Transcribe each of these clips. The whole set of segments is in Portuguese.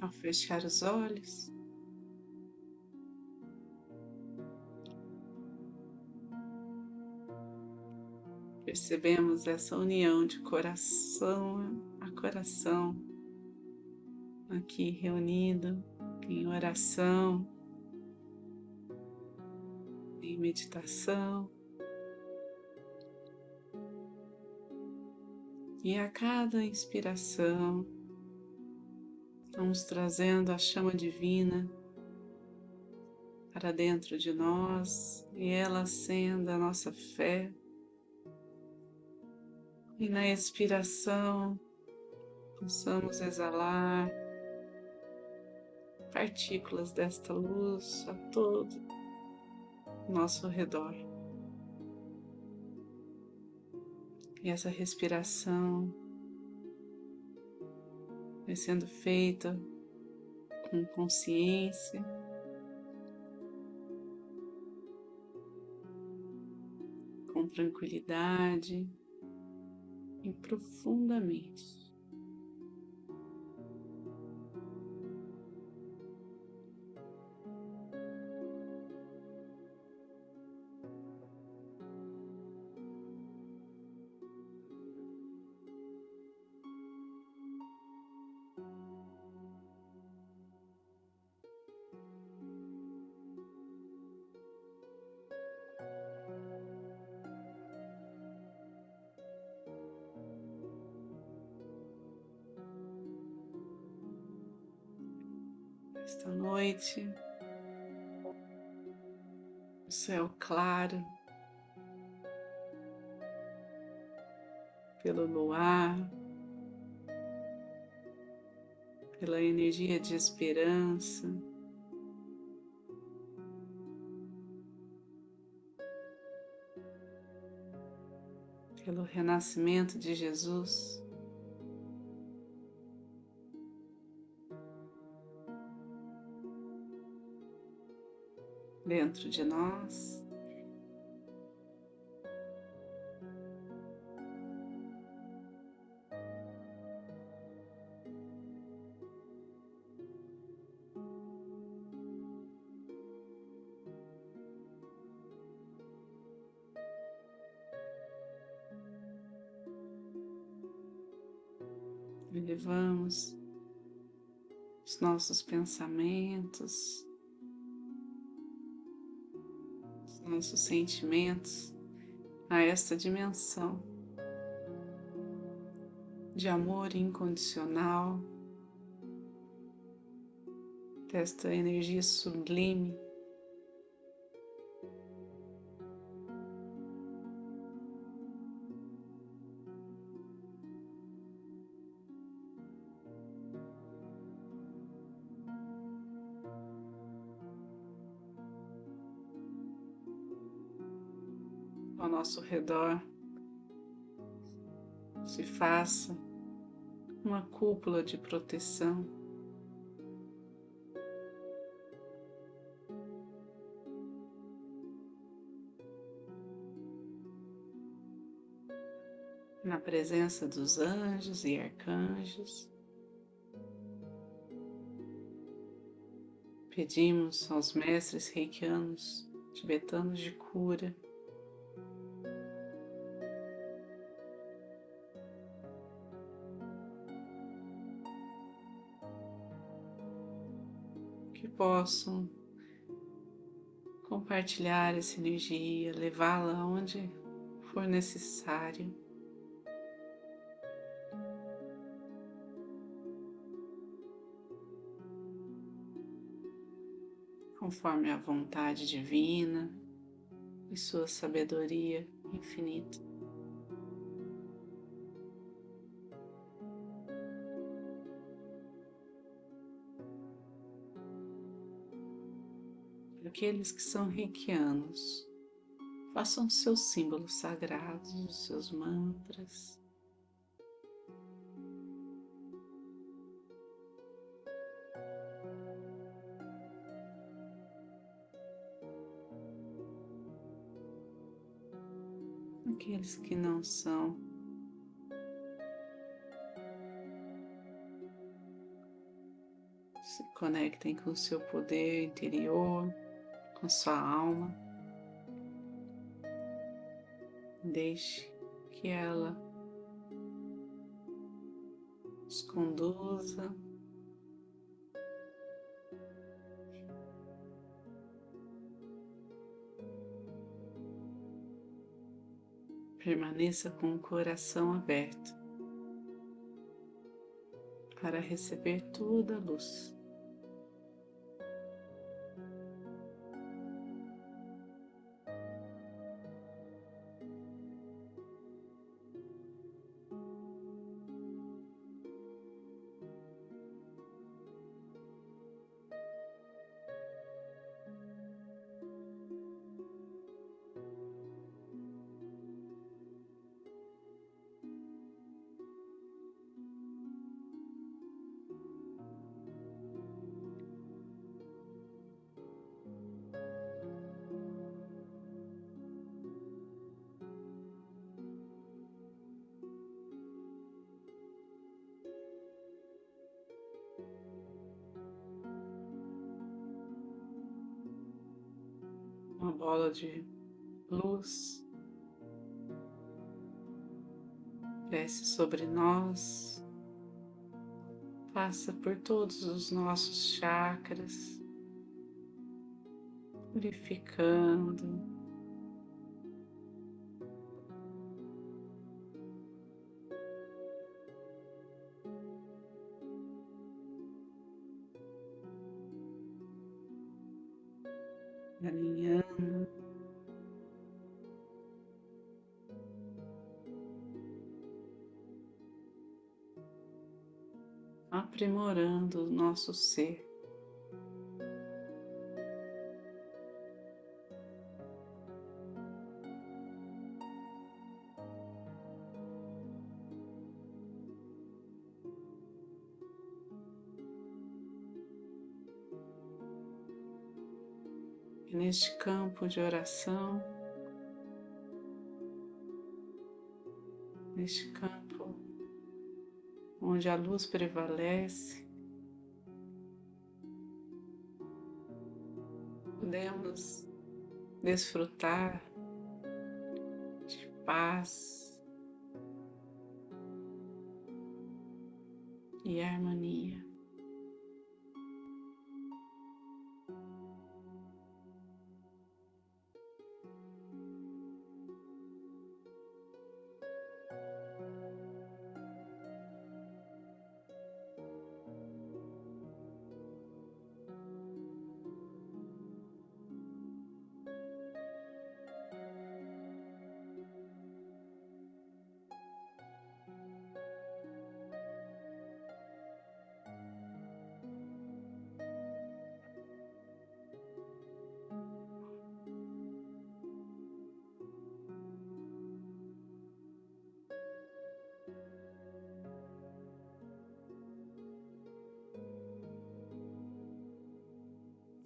Ao fechar os olhos, percebemos essa união de coração a coração aqui reunido em oração, em meditação. E a cada inspiração, vamos trazendo a chama divina para dentro de nós e ela acenda a nossa fé e na expiração, possamos exalar partículas desta luz a todo nosso redor. E essa respiração vai sendo feita com consciência. Com tranquilidade, e profundamente. Noite, céu claro, pelo luar, pela energia de esperança. Pelo renascimento de Jesus. Dentro de nós. Elevamos os nossos pensamentos nossos sentimentos a esta dimensão de amor incondicional, desta energia sublime. Nosso redor se faça uma cúpula de proteção. Na presença dos anjos e arcanjos, pedimos aos mestres reikianos tibetanos de cura possam compartilhar essa energia, levá-la onde for necessário. Conforme a vontade divina e sua sabedoria infinita. aqueles que são reikianos. Façam seus símbolos sagrados, os seus mantras. Aqueles que não são, se conectem com o seu poder interior com sua alma. Deixe que ela os conduza. Permaneça com o coração aberto para receber toda a luz. Uma bola de luz desce sobre nós, passa por todos os nossos chakras, purificando. Aprimorando o nosso ser. E neste campo de oração, neste campo onde a luz prevalece, podemos desfrutar de paz e harmonia.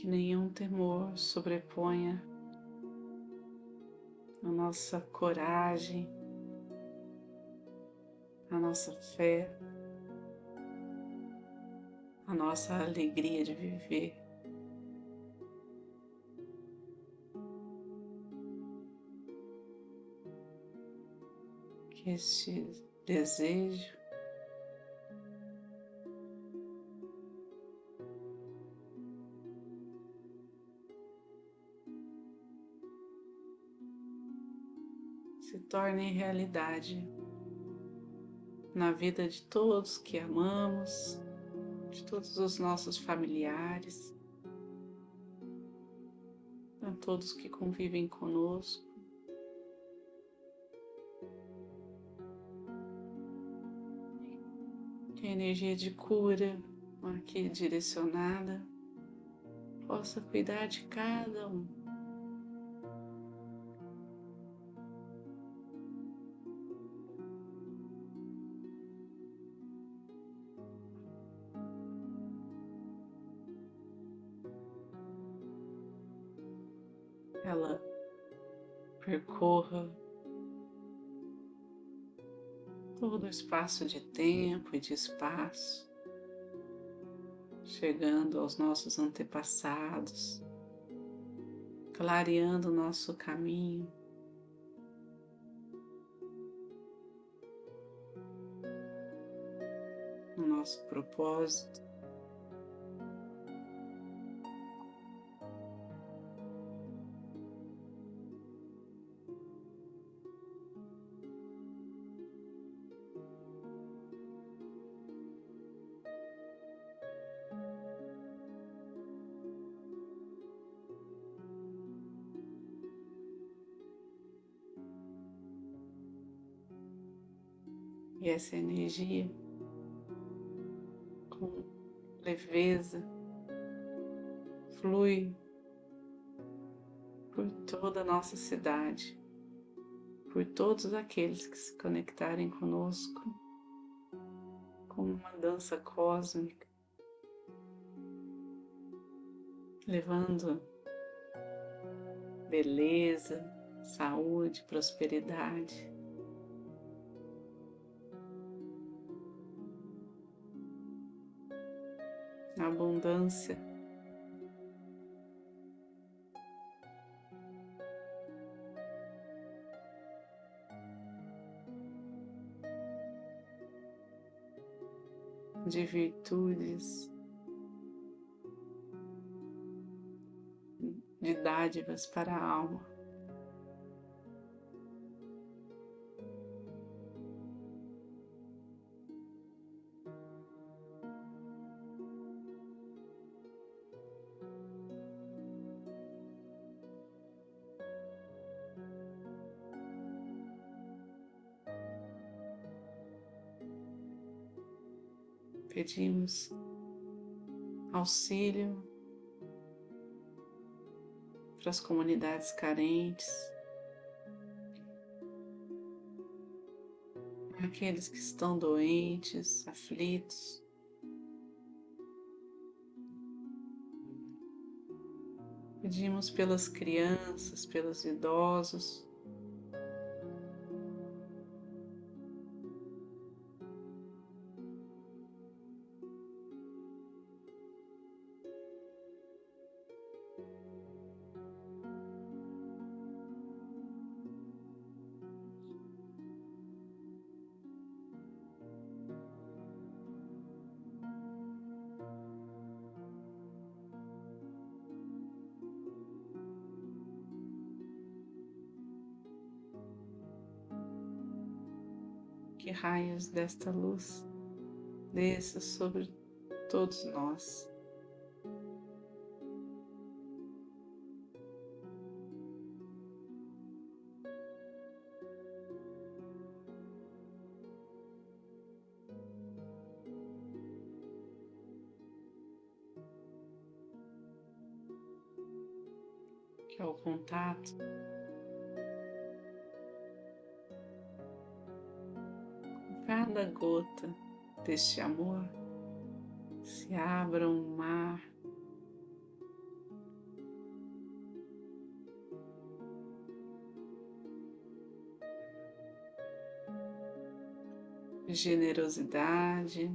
Que nenhum temor sobreponha a nossa coragem, a nossa fé, a nossa alegria de viver. Que este desejo se torne realidade na vida de todos que amamos, de todos os nossos familiares, a todos que convivem conosco. Que a energia de cura aqui direcionada possa cuidar de cada um. Ela percorra todo o espaço de tempo e de espaço, chegando aos nossos antepassados, clareando o nosso caminho. O nosso propósito. E essa energia com leveza flui por toda a nossa cidade, por todos aqueles que se conectarem conosco, como uma dança cósmica, levando beleza, saúde, prosperidade. Abundância. De virtudes, de dádivas para a alma. Pedimos auxílio para as comunidades carentes, aqueles que estão doentes, aflitos. Pedimos pelas crianças, pelos idosos, que raios desta luz desça sobre todos nós. Que é o contato cada gota deste amor se abra um mar de generosidade.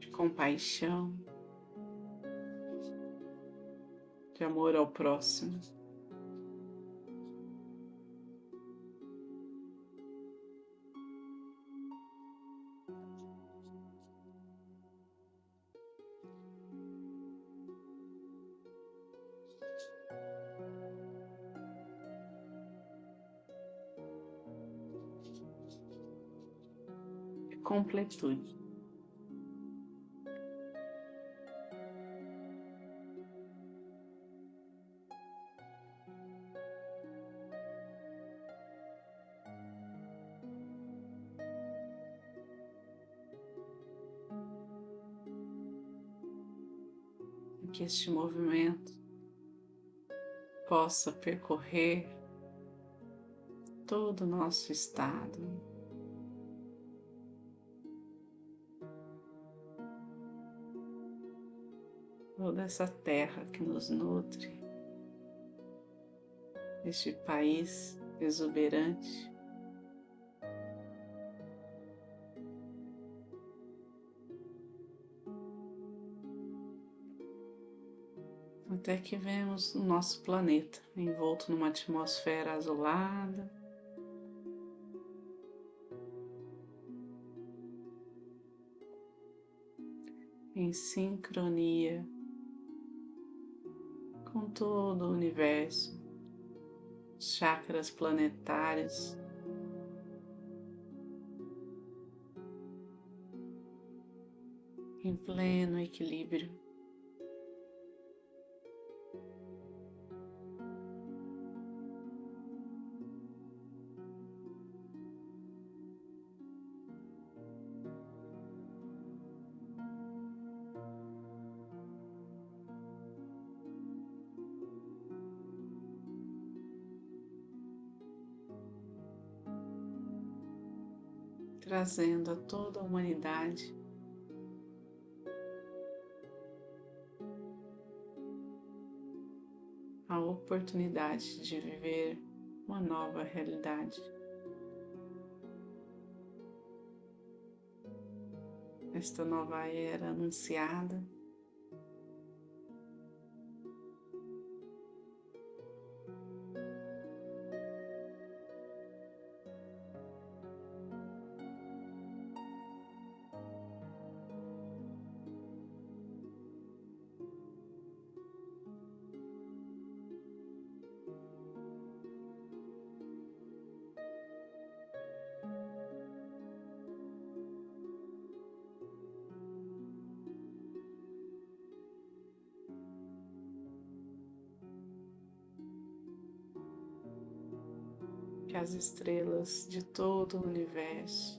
de Compaixão. De amor ao próximo. completude. Que este movimento possa percorrer todo o nosso estado. Toda essa terra que nos nutre. este país exuberante. Até que vemos o nosso planeta envolto numa atmosfera azulada. Em sincronia com todo o universo, chakras planetários. Em pleno equilíbrio. Trazendo a toda a humanidade a oportunidade de viver uma nova realidade. Esta nova era anunciada que as estrelas de todo o universo.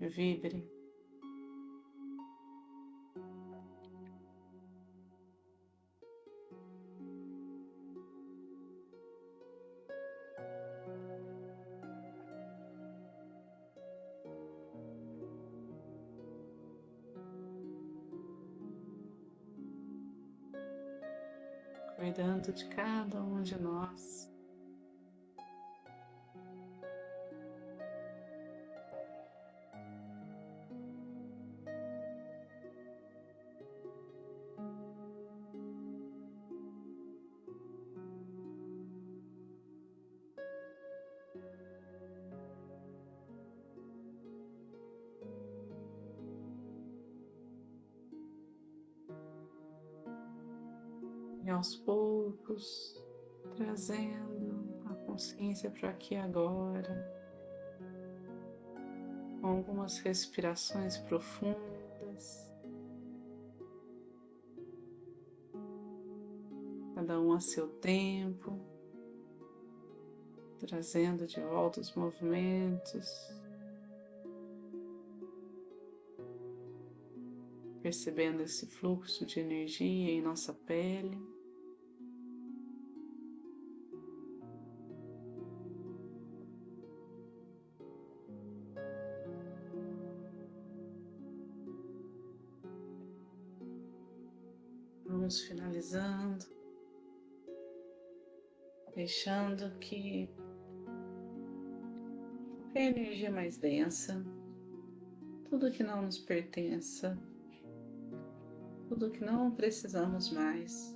Vibrem cuidando de cada um de nós. Aos poucos trazendo a consciência para aqui agora, com algumas respirações profundas, cada um a seu tempo, trazendo de volta os movimentos. Percebendo esse fluxo de energia em nossa pele. Vamos finalizando, deixando que a energia mais densa, tudo que não nos pertença, tudo que não precisamos mais,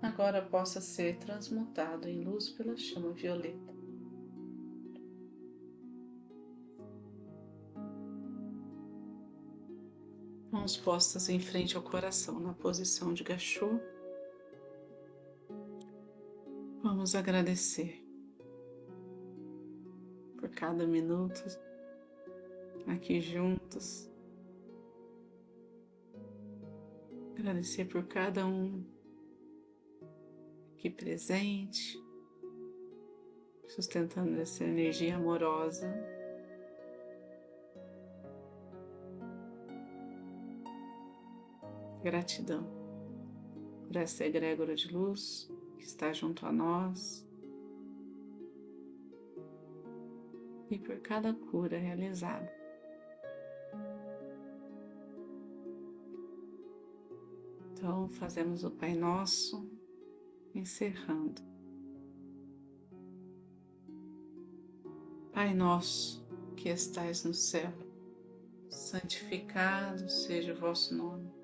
agora possa ser transmutado em luz pela chama violeta. Mãos postas em frente ao coração na posição de gachô. Vamos agradecer por cada minuto aqui juntos. Agradecer por cada um aqui presente, sustentando essa energia amorosa Gratidão por essa egrégora de luz que está junto a nós e por cada cura realizada. Então, fazemos o Pai Nosso, encerrando. Pai Nosso, que estais no céu, santificado seja o vosso nome.